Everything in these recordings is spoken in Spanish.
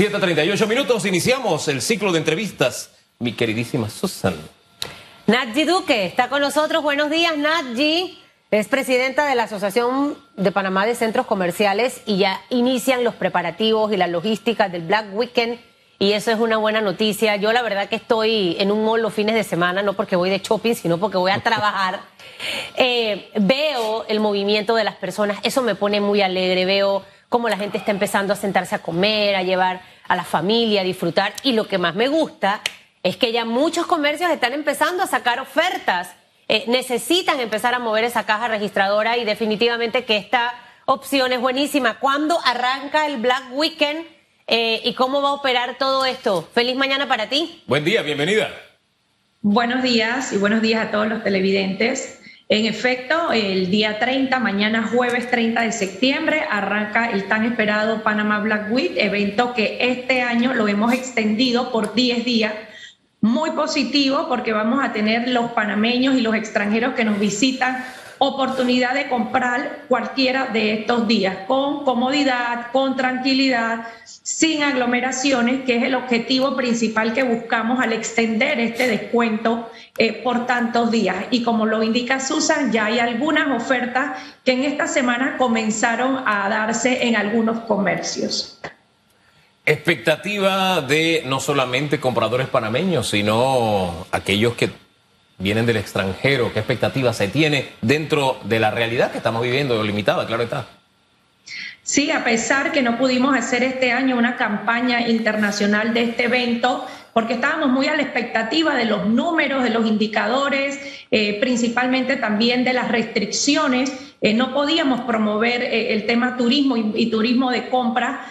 7.38 minutos, iniciamos el ciclo de entrevistas. Mi queridísima Susan. Nadji Duque está con nosotros. Buenos días, Nadji. Es presidenta de la Asociación de Panamá de Centros Comerciales y ya inician los preparativos y la logística del Black Weekend y eso es una buena noticia. Yo la verdad que estoy en un mall los fines de semana, no porque voy de shopping, sino porque voy a trabajar. Eh, veo el movimiento de las personas, eso me pone muy alegre, veo cómo la gente está empezando a sentarse a comer, a llevar a la familia, a disfrutar. Y lo que más me gusta es que ya muchos comercios están empezando a sacar ofertas. Eh, necesitan empezar a mover esa caja registradora y definitivamente que esta opción es buenísima. ¿Cuándo arranca el Black Weekend eh, y cómo va a operar todo esto? Feliz mañana para ti. Buen día, bienvenida. Buenos días y buenos días a todos los televidentes. En efecto, el día 30, mañana jueves 30 de septiembre, arranca el tan esperado Panama Black Week, evento que este año lo hemos extendido por 10 días. Muy positivo porque vamos a tener los panameños y los extranjeros que nos visitan oportunidad de comprar cualquiera de estos días con comodidad, con tranquilidad, sin aglomeraciones, que es el objetivo principal que buscamos al extender este descuento eh, por tantos días. Y como lo indica Susan, ya hay algunas ofertas que en esta semana comenzaron a darse en algunos comercios. Expectativa de no solamente compradores panameños, sino aquellos que vienen del extranjero, qué expectativas se tiene dentro de la realidad que estamos viviendo, limitada, claro está. Sí, a pesar que no pudimos hacer este año una campaña internacional de este evento, porque estábamos muy a la expectativa de los números, de los indicadores, eh, principalmente también de las restricciones. Eh, no podíamos promover eh, el tema turismo y, y turismo de compra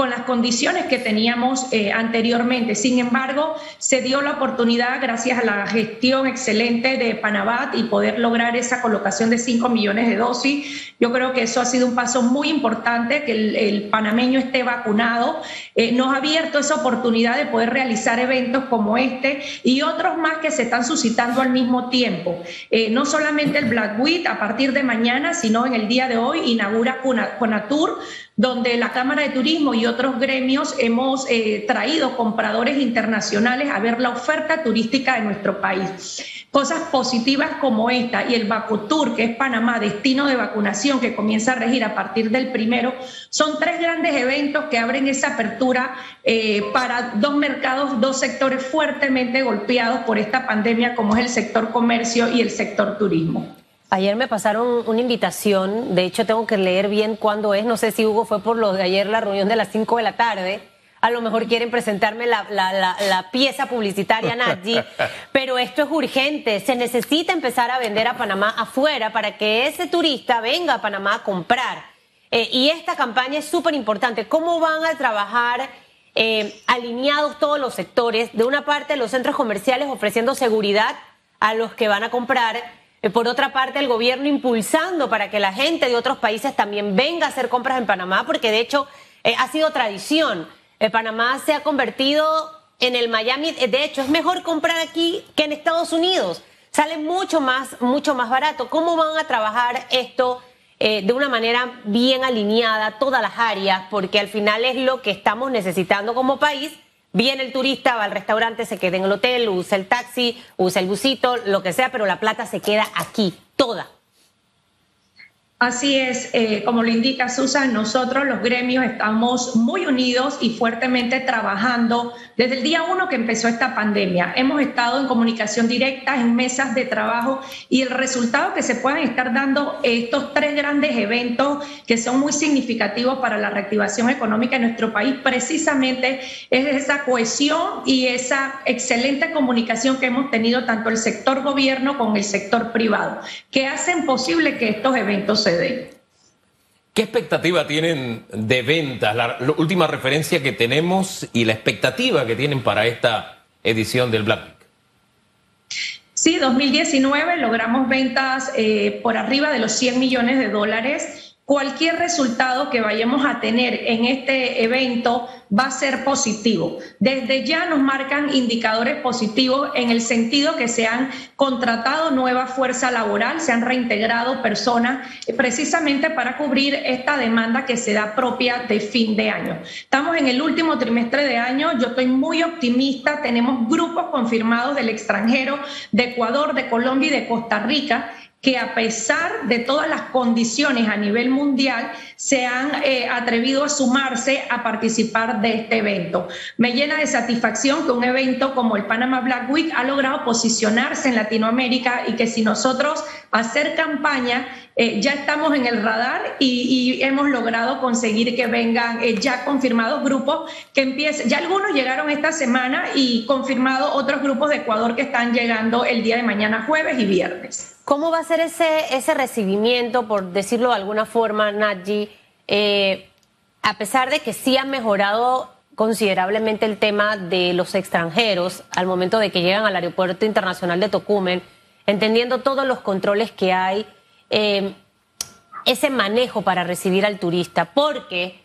con las condiciones que teníamos eh, anteriormente. Sin embargo, se dio la oportunidad, gracias a la gestión excelente de Panabat y poder lograr esa colocación de 5 millones de dosis. Yo creo que eso ha sido un paso muy importante, que el, panameño esté vacunado. Eh, nos ha abierto esa oportunidad de poder realizar eventos como este y otros más que se están suscitando al mismo tiempo. Eh, no solamente el Black Week a partir de mañana, sino en el día de hoy inaugura Conatur donde la Cámara de Turismo y otros gremios hemos eh, traído compradores internacionales a ver la oferta turística de nuestro país. Cosas positivas como esta y el Vacutur, que es Panamá, destino de vacunación que comienza a regir a partir del primero, son tres grandes eventos que abren esa apertura eh, para dos mercados, dos sectores fuertemente golpeados por esta pandemia, como es el sector comercio y el sector turismo. Ayer me pasaron una invitación, de hecho tengo que leer bien cuándo es, no sé si Hugo fue por lo de ayer, la reunión de las 5 de la tarde, a lo mejor quieren presentarme la, la, pieza publicitaria Nadji, pero esto es urgente, se necesita empezar a vender a Panamá afuera para que ese turista venga a Panamá a comprar. Eh, y esta campaña es súper importante, ¿cómo van a trabajar? Eh, alineados todos los sectores, de una parte los centros comerciales ofreciendo seguridad a los que van a comprar, por otra parte, el gobierno impulsando para que la gente de otros países también venga a hacer compras en Panamá, porque de hecho eh, ha sido tradición. Eh, Panamá se ha convertido en el Miami. De hecho, es mejor comprar aquí que en Estados Unidos. Sale mucho más, mucho más barato. ¿Cómo van a trabajar esto de una manera bien alineada, todas las áreas? Porque al final es lo que estamos necesitando como país Viene el turista, va al restaurante, se queda en el hotel, usa el taxi, usa el busito, lo que sea, pero la plata se queda aquí, toda. Así es, eh, como lo indica Susan, nosotros los gremios estamos muy unidos y fuertemente trabajando desde el día uno que empezó esta pandemia. Hemos estado en comunicación directa, en mesas de trabajo y el resultado que se puedan estar dando estos tres grandes eventos que son muy significativos para la reactivación económica de nuestro país, precisamente es esa cohesión y esa excelente comunicación que hemos tenido tanto el sector gobierno con el sector privado, que hacen posible que estos eventos se ¿Qué expectativa tienen de ventas? La, última referencia que tenemos y la expectativa que tienen para esta edición del Black Week. Sí, 2019 logramos ventas eh, por arriba de los 100 millones de dólares cualquier resultado que vayamos a tener en este evento va a ser positivo. Desde ya nos marcan indicadores positivos en el sentido que se han contratado nueva fuerza laboral, se han reintegrado personas eh, precisamente para cubrir esta demanda que se da propia de fin de año. Estamos en el último trimestre de año, yo estoy muy optimista, tenemos grupos confirmados del extranjero, de Ecuador, de Colombia y de Costa Rica que a pesar de todas las condiciones a nivel mundial, se han eh, atrevido a sumarse a participar de este evento. Me llena de satisfacción que un evento como el Panama Black Week ha logrado posicionarse en Latinoamérica y que si nosotros hacer campaña, eh, ya estamos en el radar y, hemos logrado conseguir que vengan eh, ya confirmados grupos que empiecen. Ya algunos llegaron esta semana y confirmado otros grupos de Ecuador que están llegando el día de mañana, jueves y viernes. ¿Cómo va a ser ese, ese recibimiento, por decirlo de alguna forma, Nadji? Eh, a pesar de que sí ha mejorado considerablemente el tema de los extranjeros al momento de que llegan al Aeropuerto Internacional de Tocumen, entendiendo todos los controles que hay, eh, ese manejo para recibir al turista, porque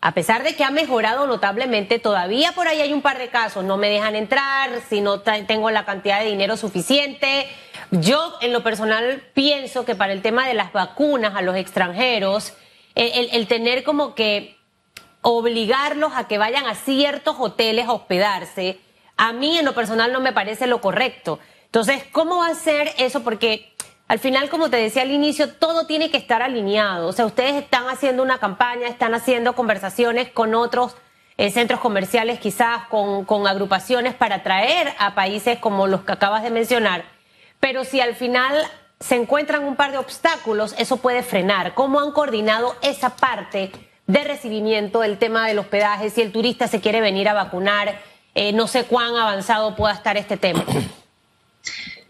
a pesar de que ha mejorado notablemente, todavía por ahí hay un par de casos, no me dejan entrar, si no tengo la cantidad de dinero suficiente. Yo en lo personal pienso que para el tema de las vacunas a los extranjeros, el, tener como que obligarlos a que vayan a ciertos hoteles a hospedarse, a mí en lo personal no me parece lo correcto. Entonces, ¿cómo va a ser eso? Porque al final, como te decía al inicio, todo tiene que estar alineado. O sea, ustedes están haciendo una campaña, están haciendo conversaciones con otros eh, centros comerciales, quizás con, con agrupaciones para atraer a países como los que acabas de mencionar. Pero si al final se encuentran un par de obstáculos, eso puede frenar. ¿Cómo han coordinado esa parte de recibimiento del tema del hospedaje? Si el turista se quiere venir a vacunar, eh, no sé cuán avanzado pueda estar este tema.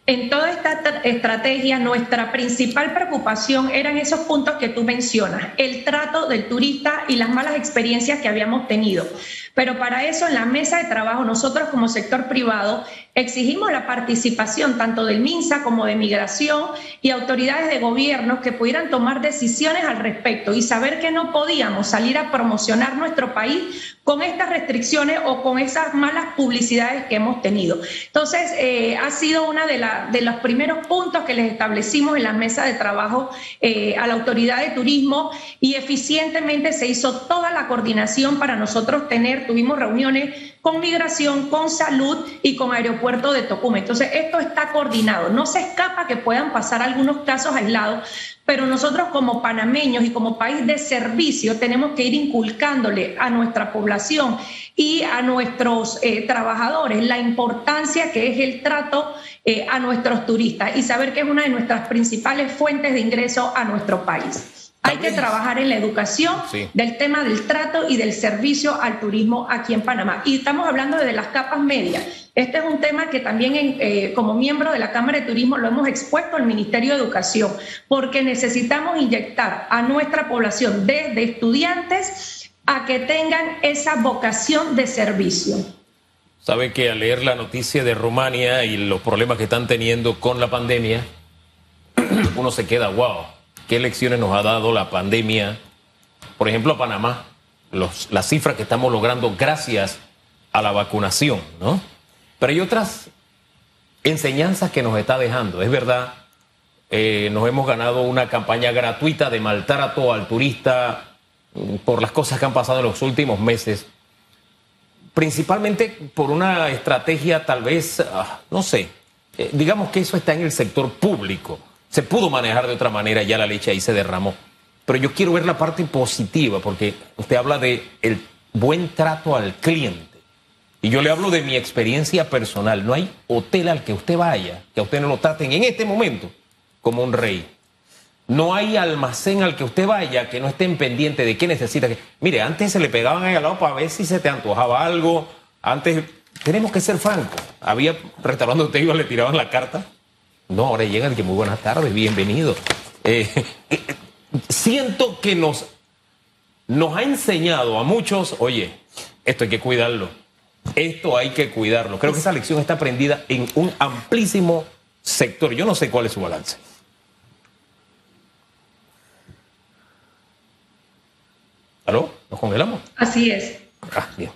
En toda esta estrategia, nuestra principal preocupación eran esos puntos que tú mencionas, el trato del turista y las malas experiencias que habíamos tenido. Pero para eso, en la mesa de trabajo, nosotros como sector privado exigimos la participación tanto del MINSA como de Migración y autoridades de gobierno que pudieran tomar decisiones al respecto y saber que no podíamos salir a promocionar nuestro país con estas restricciones o con esas malas publicidades que hemos tenido. Entonces, eh, ha sido uno de, de los primeros puntos que les establecimos en la mesa de trabajo eh, a la autoridad de turismo y eficientemente se hizo toda la coordinación para nosotros tener, tuvimos reuniones con migración, con salud y con aeropuerto de Tocumen. Entonces, esto está coordinado. No se escapa que puedan pasar algunos casos aislados, pero nosotros como panameños y como país de servicio tenemos que ir inculcándole a nuestra población y a nuestros eh, trabajadores la importancia que es el trato eh, a nuestros turistas y saber que es una de nuestras principales fuentes de ingreso a nuestro país. Hay que trabajar en la educación del tema del trato y del servicio al turismo aquí en Panamá. Y estamos hablando de las capas medias. Este es un tema que también eh, como miembro de la Cámara de Turismo lo hemos expuesto al Ministerio de Educación, porque necesitamos inyectar a nuestra población desde estudiantes a que tengan esa vocación de servicio. Sabe que al leer la noticia de Rumania y los problemas que están teniendo con la pandemia, uno se queda, wow qué lecciones nos ha dado la pandemia, por ejemplo, a Panamá, los, las cifras que estamos logrando gracias a la vacunación, ¿no? Pero hay otras enseñanzas que nos está dejando. Es verdad, eh, nos hemos ganado una campaña gratuita de maltrato al turista mm, por las cosas que han pasado en los últimos meses, principalmente por una estrategia tal vez, ah, no sé, eh, digamos que eso está en el sector público se pudo manejar de otra manera, ya la leche ahí se derramó. Pero yo quiero ver la parte positiva, porque usted habla de el buen trato al cliente. Y yo le hablo de mi experiencia personal. No hay hotel al que usted vaya, que a usted no lo traten en este momento como un rey. No hay almacén al que usted vaya que no estén pendiente de qué necesita. Mire, antes se le pegaban ahí al lado para ver si se te antojaba algo. Antes, tenemos que ser francos. Había restaurante donde usted iba, le tiraban la carta no, ahora llega el que muy buenas tardes, bienvenido. Eh, eh, siento que nos, nos ha enseñado a muchos, oye, esto hay que cuidarlo, esto hay que cuidarlo. Creo que esa lección está aprendida en un amplísimo sector. Yo no sé cuál es su balance. ¿Aló? ¿Nos congelamos? Así es. Ah, bien.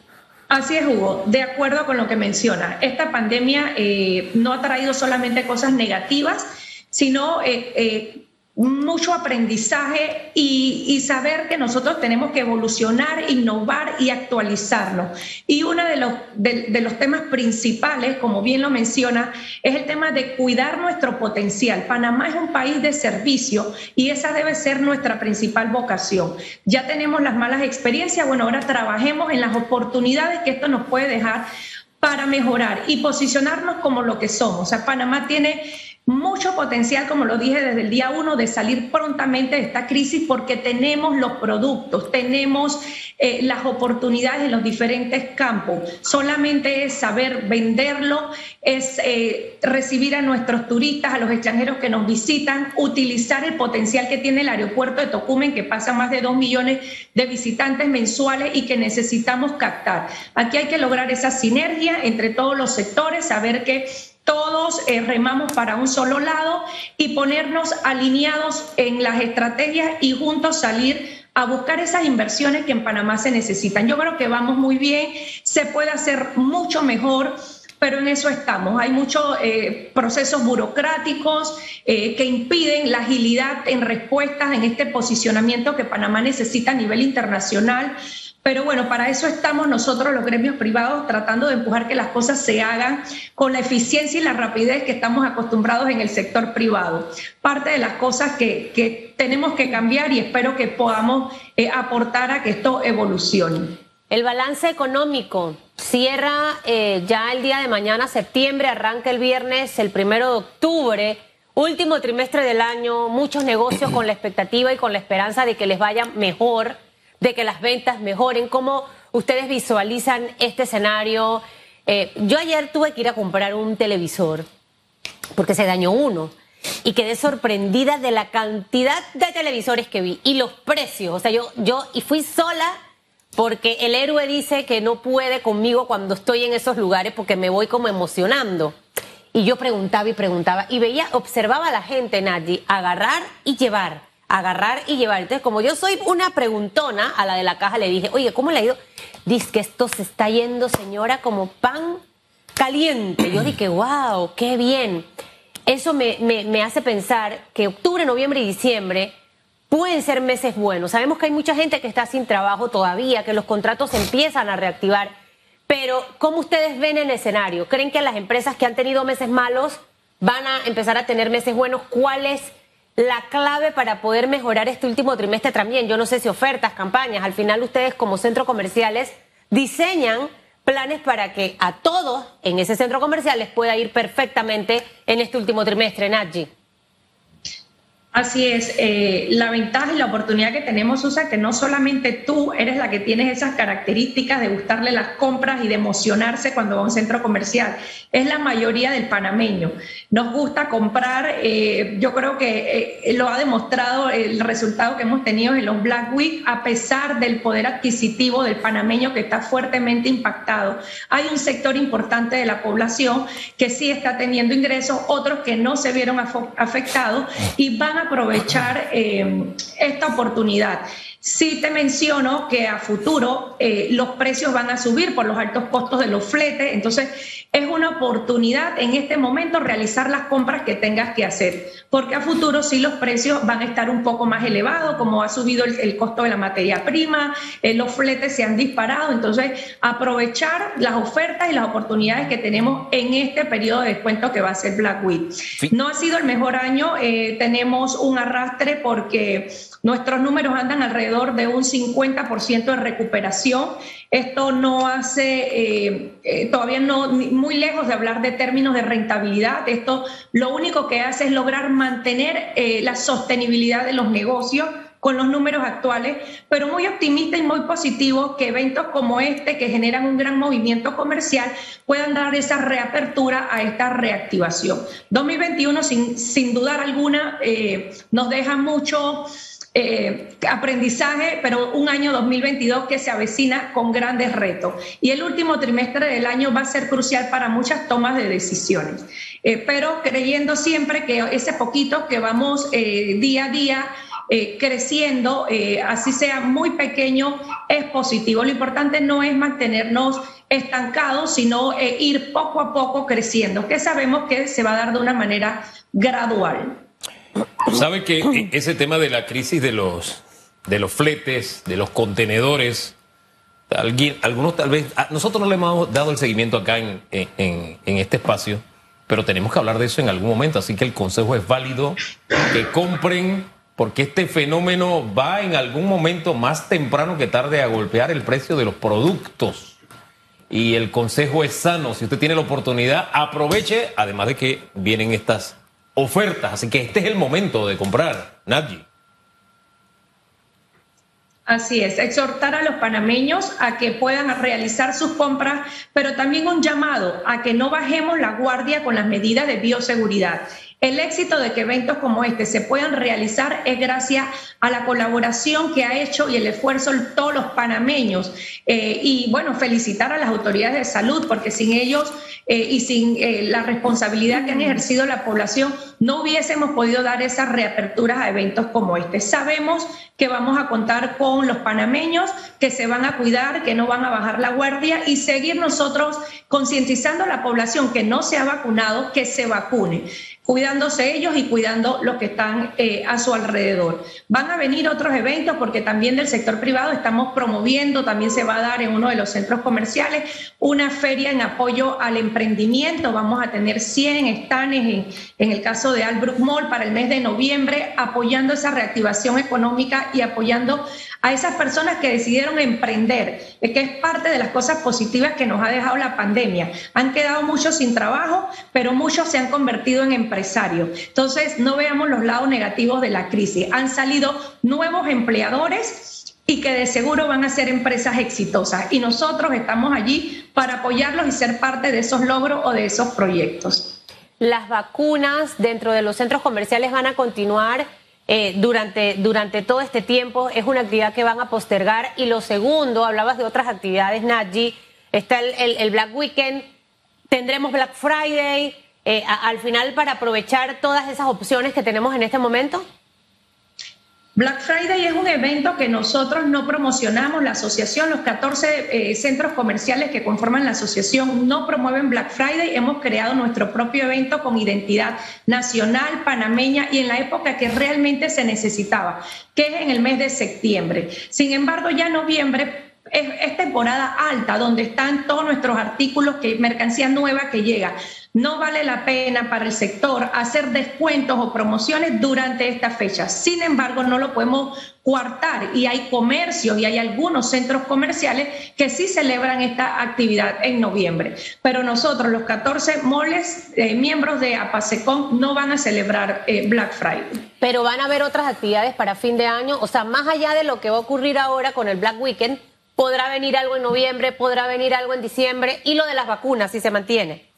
Así es, Hugo. De acuerdo con lo que menciona, esta pandemia eh, no ha traído solamente cosas negativas, sino eh, eh, mucho aprendizaje y, saber que nosotros tenemos que evolucionar, innovar y actualizarlo. Y uno de los, de, los temas principales, como bien lo menciona, es el tema de cuidar nuestro potencial. Panamá es un país de servicio y esa debe ser nuestra principal vocación. Ya tenemos las malas experiencias, bueno, ahora trabajemos en las oportunidades que esto nos puede dejar para mejorar y posicionarnos como lo que somos. O sea, Panamá tiene mucho potencial, como lo dije desde el día uno, de salir prontamente de esta crisis porque tenemos los productos, tenemos eh, las oportunidades en los diferentes campos. Solamente es saber venderlo, es eh, recibir a nuestros turistas, a los extranjeros que nos visitan, utilizar el potencial que tiene el aeropuerto de Tocumen, que pasa más de dos millones de visitantes mensuales y que necesitamos captar. Aquí hay que lograr esa sinergia entre todos los sectores, saber que todos eh, remamos para un solo lado y ponernos alineados en las estrategias y juntos salir a buscar esas inversiones que en Panamá se necesitan. Yo creo que vamos muy bien, se puede hacer mucho mejor pero en eso estamos. Hay muchos eh, procesos burocráticos eh, que impiden la agilidad en respuestas en este posicionamiento que Panamá necesita a nivel internacional. Pero bueno, para eso estamos nosotros los gremios privados tratando de empujar que las cosas se hagan con la eficiencia y la rapidez que estamos acostumbrados en el sector privado. Parte de las cosas que, tenemos que cambiar y espero que podamos eh, aportar a que esto evolucione. El balance económico cierra eh, ya el día de mañana, septiembre, arranca el viernes, el primero de octubre. Último trimestre del año, muchos negocios con la expectativa y con la esperanza de que les vaya mejor de que las ventas mejoren? ¿Cómo ustedes visualizan este escenario? Eh, yo ayer tuve que ir a comprar un televisor porque se dañó uno y quedé sorprendida de la cantidad de televisores que vi y los precios. O sea, yo, yo y fui sola porque el héroe dice que no puede conmigo cuando estoy en esos lugares porque me voy como emocionando. Y yo preguntaba y preguntaba y veía, observaba a la gente, Nadie, agarrar y llevar agarrar y llevar. Entonces, como yo soy una preguntona, a la de la caja le dije, oye, ¿cómo le ha ido? Dice que esto se está yendo, señora, como pan caliente. Yo dije, wow, qué bien. Eso me, me hace pensar que octubre, noviembre y diciembre pueden ser meses buenos. Sabemos que hay mucha gente que está sin trabajo todavía, que los contratos empiezan a reactivar. Pero, ¿cómo ustedes ven el escenario? ¿Creen que las empresas que han tenido meses malos van a empezar a tener meses buenos? ¿Cuáles la clave para poder mejorar este último trimestre también? Yo no sé si ofertas, campañas, al final ustedes como centros comerciales diseñan planes para que a todos en ese centro comercial les pueda ir perfectamente en este último trimestre, Nadji. Así es, eh, la ventaja y la oportunidad que tenemos, Usa, que no solamente tú eres la que tienes esas características de gustarle las compras y de emocionarse cuando va a un centro comercial, es la mayoría del panameño. Nos gusta comprar, eh, yo creo que eh, lo ha demostrado el resultado que hemos tenido en los Black Week, a pesar del poder adquisitivo del panameño que está fuertemente impactado. Hay un sector importante de la población que sí está teniendo ingresos, otros que no se vieron afectados y van a aprovechar eh, esta oportunidad. Sí te menciono que a futuro eh, los precios van a subir por los altos costos de los fletes, entonces es una oportunidad en este momento realizar las compras que tengas que hacer, porque a futuro sí los precios van a estar un poco más elevados, como ha subido el, costo de la materia prima, eh, los fletes se han disparado, entonces aprovechar las ofertas y las oportunidades que tenemos en este periodo de descuento que va a ser Black Week. No ha sido el mejor año, eh, tenemos un arrastre porque nuestros números andan alrededor de un 50% de recuperación. Esto no hace, eh, todavía no muy lejos de hablar de términos de rentabilidad. Esto lo único que hace es lograr mantener eh, la sostenibilidad de los negocios con los números actuales, pero muy optimista y muy positivo que eventos como este, que generan un gran movimiento comercial, puedan dar esa reapertura a esta reactivación. 2021, sin, sin dudar alguna, eh, nos deja mucho eh, aprendizaje, pero un año 2022 que se avecina con grandes retos. Y el último trimestre del año va a ser crucial para muchas tomas de decisiones. Eh, pero creyendo siempre que ese poquito que vamos eh, día a día eh, creciendo, así sea muy pequeño, es positivo. Lo importante no es mantenernos estancados, sino ir poco a poco creciendo, que sabemos que se va a dar de una manera gradual. ¿Sabe que ese tema de la crisis de los, de los fletes, de los contenedores, algunos tal vez, ah, nosotros no le hemos dado el seguimiento acá en, en este espacio, pero tenemos que hablar de eso en algún momento, así que el consejo es válido, que compren, porque este fenómeno va en algún momento más temprano que tarde a golpear el precio de los productos. Y el consejo es sano, si usted tiene la oportunidad, aproveche, además de que vienen estas ofertas, así que este es el momento de comprar, Nadie. Así es, exhortar a los panameños a que puedan realizar sus compras, pero también un llamado a que no bajemos la guardia con las medidas de bioseguridad. El éxito de que eventos como este se puedan realizar es gracias a la colaboración que ha hecho y el esfuerzo de todos los panameños. Eh, y bueno, felicitar a las autoridades de salud, porque sin ellos eh, y sin eh, la responsabilidad que han ejercido la población, no hubiésemos podido dar esas reaperturas a eventos como este. Sabemos que vamos a contar con los panameños, que se van a cuidar, que no van a bajar la guardia y seguir nosotros concientizando a la población que no se ha vacunado, que se vacune cuidándose ellos y cuidando los que están eh, a su alrededor. Van a venir otros eventos porque también del sector privado estamos promoviendo, también se va a dar en uno de los centros comerciales una feria en apoyo al emprendimiento. Vamos a tener 100 estanes en, en el caso de Albrook Mall para el mes de noviembre, apoyando esa reactivación económica y apoyando a esas personas que decidieron emprender, que es parte de las cosas positivas que nos ha dejado la pandemia. Han quedado muchos sin trabajo, pero muchos se han convertido en empresarios. Entonces, no veamos los lados negativos de la crisis. Han salido nuevos empleadores y que de seguro van a ser empresas exitosas. Y nosotros estamos allí para apoyarlos y ser parte de esos logros o de esos proyectos. Las vacunas dentro de los centros comerciales van a continuar eh, durante, durante todo este tiempo. Es una actividad que van a postergar. Y lo segundo, hablabas de otras actividades, Nadji, está el, el, Black Weekend, tendremos Black Friday, eh, al final para aprovechar todas esas opciones que tenemos en este momento. Black Friday es un evento que nosotros no promocionamos, la asociación, los 14 eh, centros comerciales que conforman la asociación no promueven Black Friday, hemos creado nuestro propio evento con identidad nacional, panameña y en la época que realmente se necesitaba, que es en el mes de septiembre. Sin embargo, ya noviembre es, temporada alta, donde están todos nuestros artículos, que mercancía nueva que llega. No vale la pena para el sector hacer descuentos o promociones durante esta fecha. Sin embargo, no lo podemos coartar y hay comercios y hay algunos centros comerciales que sí celebran esta actividad en noviembre. Pero nosotros, los 14 moles, eh, miembros de APASECON, no van a celebrar eh, Black Friday. Pero van a haber otras actividades para fin de año, o sea, más allá de lo que va a ocurrir ahora con el Black Weekend, podrá venir algo en noviembre, podrá venir algo en diciembre y lo de las vacunas, si se mantiene.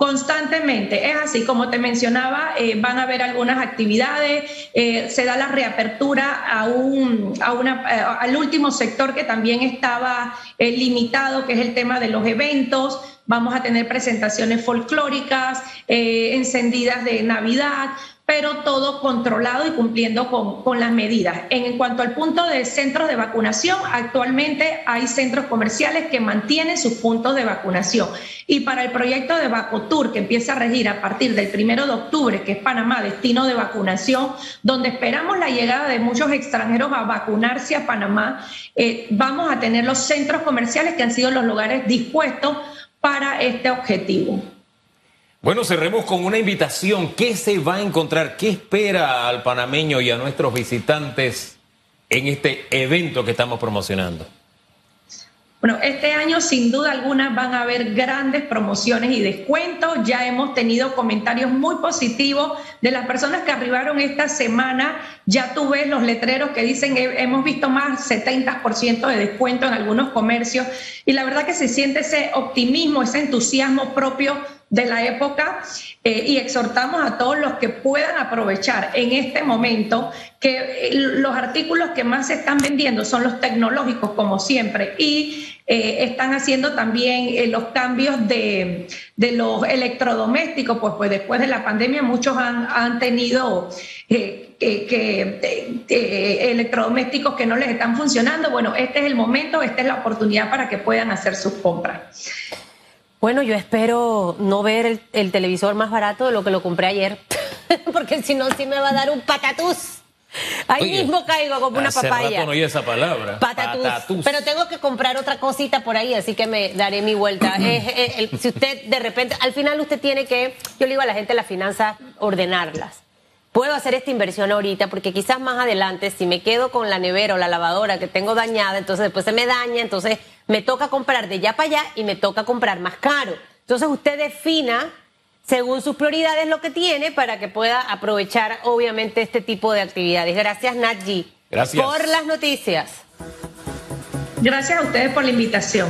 Constantemente, es así, como te mencionaba, eh, van a haber algunas actividades, eh, se da la reapertura a un, a una, eh, al último sector que también estaba limitado, que es el tema de los eventos, vamos a tener presentaciones folclóricas, encendidas de Navidad, pero todo controlado y cumpliendo con, las medidas. En, cuanto al punto de centros de vacunación, actualmente hay centros comerciales que mantienen sus puntos de vacunación. Y para el proyecto de Vacotur, que empieza a regir a partir del primero de octubre, que es Panamá, destino de vacunación, donde esperamos la llegada de muchos extranjeros a vacunarse a Panamá, eh, vamos a tener los centros comerciales que han sido los lugares dispuestos para este objetivo. Bueno, cerremos con una invitación. ¿Qué se va a encontrar? ¿Qué espera al panameño y a nuestros visitantes en este evento que estamos promocionando? Bueno, este año sin duda alguna van a haber grandes promociones y descuentos. Ya hemos tenido comentarios muy positivos de las personas que arribaron esta semana. Ya tú ves los letreros que dicen hemos visto más 70% de descuento en algunos comercios y la verdad que se siente ese optimismo, ese entusiasmo propio de la época eh, y exhortamos a todos los que puedan aprovechar en este momento que eh, los artículos que más se están vendiendo son los tecnológicos, como siempre, y eh, están haciendo también los cambios de, los electrodomésticos, pues, pues después de la pandemia muchos han, han tenido que, electrodomésticos que no les están funcionando. Bueno, este es el momento, esta es la oportunidad para que puedan hacer sus compras. Bueno, yo espero no ver el, televisor más barato de lo que lo compré ayer, porque si no, sí me va a dar un patatús. Ahí mismo caigo como una papaya. Rato no esa palabra. Patatús. Pero tengo que comprar otra cosita por ahí, así que me daré mi vuelta. si usted de repente, al final usted tiene que, yo le digo a la gente las finanzas, ordenarlas. Puedo hacer esta inversión ahorita porque quizás más adelante, si me quedo con la nevera o la lavadora que tengo dañada, entonces después se me daña, entonces me toca comprar de ya para allá y me toca comprar más caro. Entonces usted defina según sus prioridades lo que tiene para que pueda aprovechar obviamente este tipo de actividades. Gracias Nadji. Gracias. Por las noticias. Gracias a ustedes por la invitación.